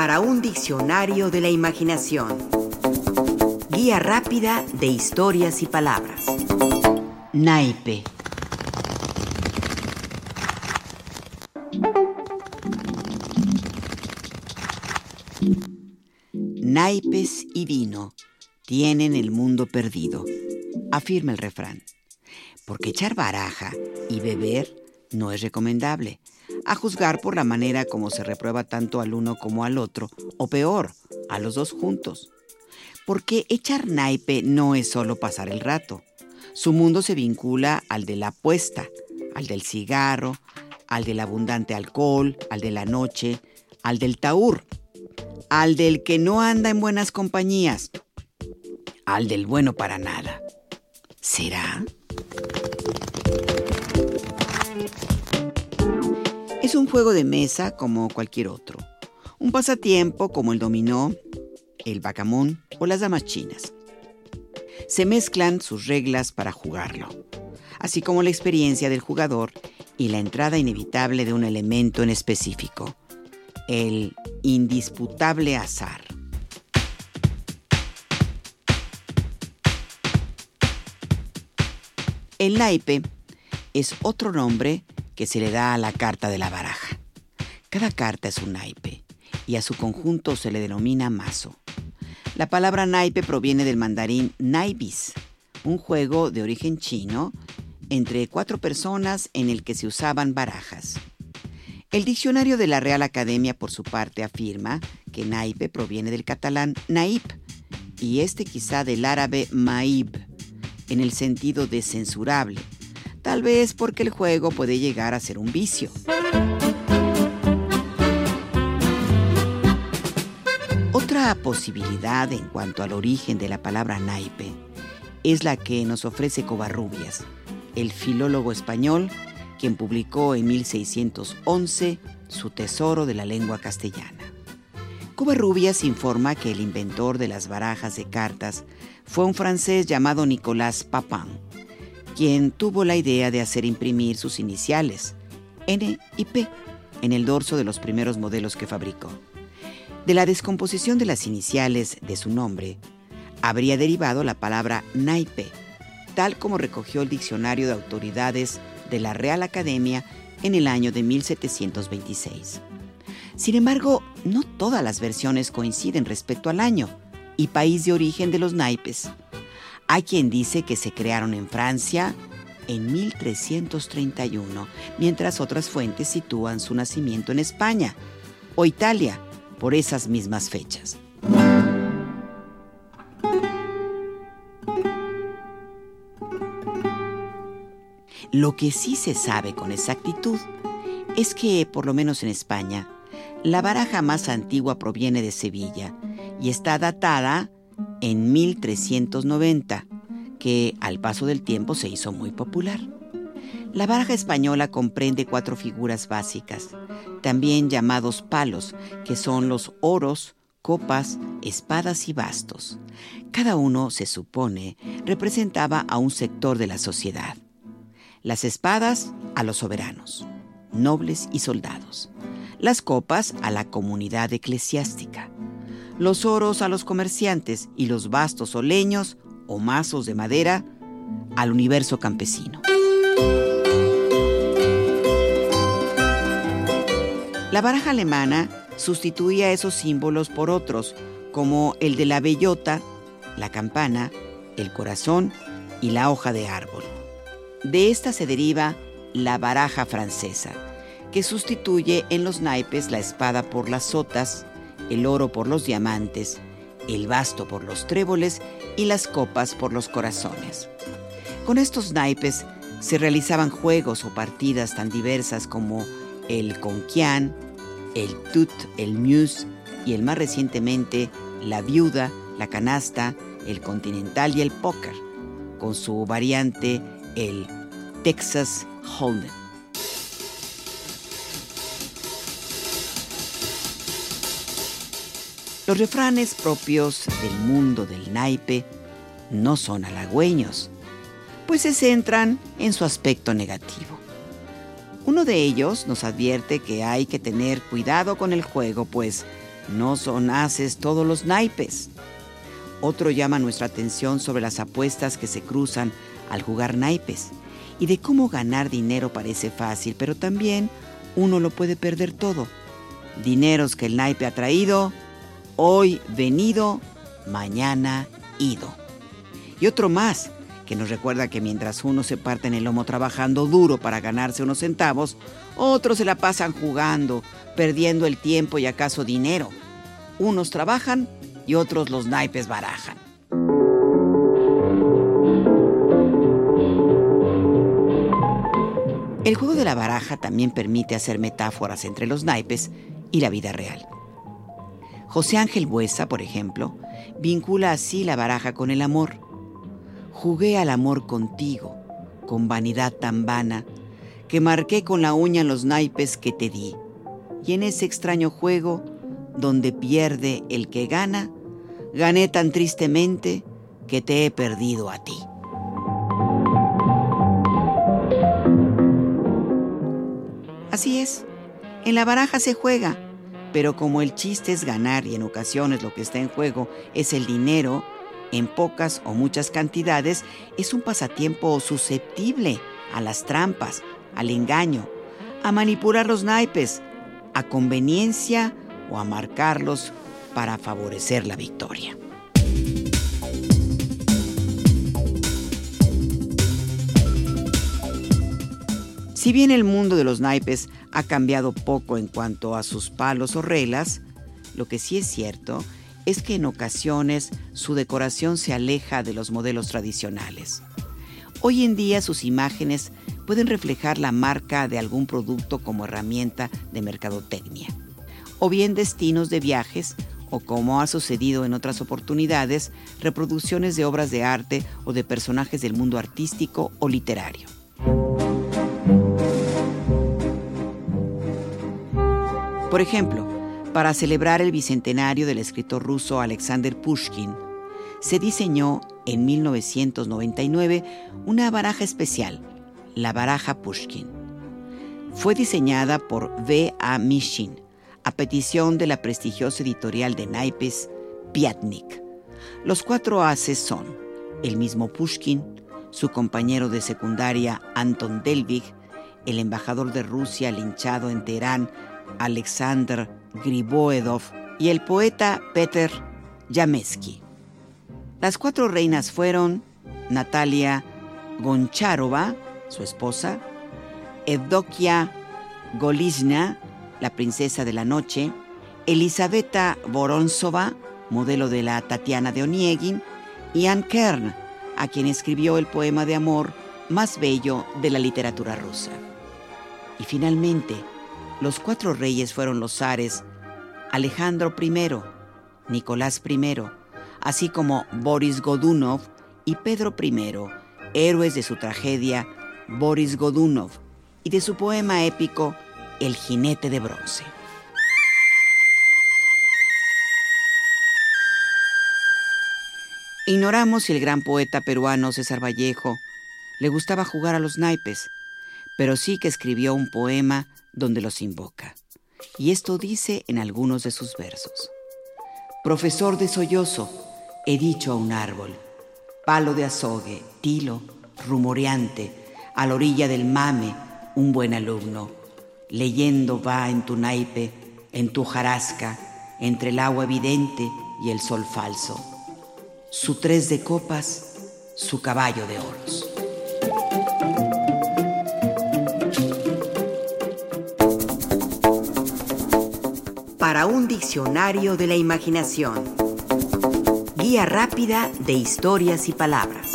para un diccionario de la imaginación. Guía rápida de historias y palabras. Naipe. Naipes y vino tienen el mundo perdido, afirma el refrán. Porque echar baraja y beber no es recomendable, a juzgar por la manera como se reprueba tanto al uno como al otro, o peor, a los dos juntos. Porque echar naipe no es solo pasar el rato. Su mundo se vincula al de la apuesta, al del cigarro, al del abundante alcohol, al de la noche, al del taur, al del que no anda en buenas compañías, al del bueno para nada. ¿Será? Es un juego de mesa como cualquier otro. Un pasatiempo como el dominó, el bacamón o las damas chinas. Se mezclan sus reglas para jugarlo, así como la experiencia del jugador y la entrada inevitable de un elemento en específico, el indisputable azar. El naipe es otro nombre que se le da a la carta de la baraja. Cada carta es un naipe y a su conjunto se le denomina mazo. La palabra naipe proviene del mandarín naibis, un juego de origen chino entre cuatro personas en el que se usaban barajas. El diccionario de la Real Academia, por su parte, afirma que naipe proviene del catalán naib y este quizá del árabe maib, en el sentido de censurable, tal vez porque el juego puede llegar a ser un vicio. Otra posibilidad en cuanto al origen de la palabra naipe es la que nos ofrece Covarrubias, el filólogo español quien publicó en 1611 su Tesoro de la lengua castellana. Covarrubias informa que el inventor de las barajas de cartas fue un francés llamado Nicolas Papin, quien tuvo la idea de hacer imprimir sus iniciales, N y P, en el dorso de los primeros modelos que fabricó. De la descomposición de las iniciales de su nombre, habría derivado la palabra naipe, tal como recogió el diccionario de autoridades de la Real Academia en el año de 1726. Sin embargo, no todas las versiones coinciden respecto al año y país de origen de los naipes. Hay quien dice que se crearon en Francia en 1331, mientras otras fuentes sitúan su nacimiento en España o Italia por esas mismas fechas. Lo que sí se sabe con exactitud es que, por lo menos en España, la baraja más antigua proviene de Sevilla y está datada en 1390, que al paso del tiempo se hizo muy popular. La baraja española comprende cuatro figuras básicas, también llamados palos, que son los oros, copas, espadas y bastos. Cada uno, se supone, representaba a un sector de la sociedad. Las espadas a los soberanos, nobles y soldados. Las copas a la comunidad eclesiástica los oros a los comerciantes y los bastos o leños o mazos de madera al universo campesino. La baraja alemana sustituía esos símbolos por otros, como el de la bellota, la campana, el corazón y la hoja de árbol. De esta se deriva la baraja francesa, que sustituye en los naipes la espada por las sotas, el oro por los diamantes, el basto por los tréboles y las copas por los corazones. Con estos naipes se realizaban juegos o partidas tan diversas como el conquian, el tut, el muse y el más recientemente la viuda, la canasta, el continental y el póker, con su variante el Texas Hold'em. Los refranes propios del mundo del naipe no son halagüeños, pues se centran en su aspecto negativo. Uno de ellos nos advierte que hay que tener cuidado con el juego, pues no son haces todos los naipes. Otro llama nuestra atención sobre las apuestas que se cruzan al jugar naipes y de cómo ganar dinero parece fácil, pero también uno lo puede perder todo. Dineros que el naipe ha traído, hoy venido, mañana ido. Y otro más, que nos recuerda que mientras uno se parte en el lomo trabajando duro para ganarse unos centavos, otros se la pasan jugando, perdiendo el tiempo y acaso dinero. Unos trabajan y otros los naipes barajan. El juego de la baraja también permite hacer metáforas entre los naipes y la vida real. José Ángel Buesa, por ejemplo, vincula así la baraja con el amor. Jugué al amor contigo, con vanidad tan vana, que marqué con la uña los naipes que te di. Y en ese extraño juego, donde pierde el que gana, gané tan tristemente que te he perdido a ti. Así es, en la baraja se juega, pero como el chiste es ganar y en ocasiones lo que está en juego es el dinero, en pocas o muchas cantidades, es un pasatiempo susceptible a las trampas, al engaño, a manipular los naipes, a conveniencia o a marcarlos para favorecer la victoria. Si bien el mundo de los naipes ha cambiado poco en cuanto a sus palos o reglas, lo que sí es cierto es que en ocasiones su decoración se aleja de los modelos tradicionales. Hoy en día sus imágenes pueden reflejar la marca de algún producto como herramienta de mercadotecnia, o bien destinos de viajes, o como ha sucedido en otras oportunidades, reproducciones de obras de arte o de personajes del mundo artístico o literario. Por ejemplo, para celebrar el bicentenario del escritor ruso Alexander Pushkin, se diseñó en 1999 una baraja especial, la baraja Pushkin. Fue diseñada por V. A. Mishin, a petición de la prestigiosa editorial de naipes Piatnik. Los cuatro haces son el mismo Pushkin, su compañero de secundaria Anton Delvig, el embajador de Rusia linchado en Teherán Alexander Griboedov y el poeta Peter Yamesky. Las cuatro reinas fueron Natalia Goncharova, su esposa, Evdokia Golizna, la princesa de la noche, Elisabetta Voronsova, modelo de la Tatiana de Oniegin, y Anne Kern, a quien escribió el poema de amor más bello de la literatura rusa. Y finalmente, los cuatro reyes fueron los zares Alejandro I, Nicolás I, así como Boris Godunov y Pedro I, héroes de su tragedia Boris Godunov y de su poema épico El jinete de bronce. Ignoramos si el gran poeta peruano César Vallejo le gustaba jugar a los naipes, pero sí que escribió un poema donde los invoca. Y esto dice en algunos de sus versos. Profesor de sollozo, he dicho a un árbol, palo de azogue, tilo, rumoreante, a la orilla del mame, un buen alumno, leyendo va en tu naipe, en tu jarasca, entre el agua evidente y el sol falso. Su tres de copas, su caballo de oros. Para un diccionario de la imaginación. Guía rápida de historias y palabras.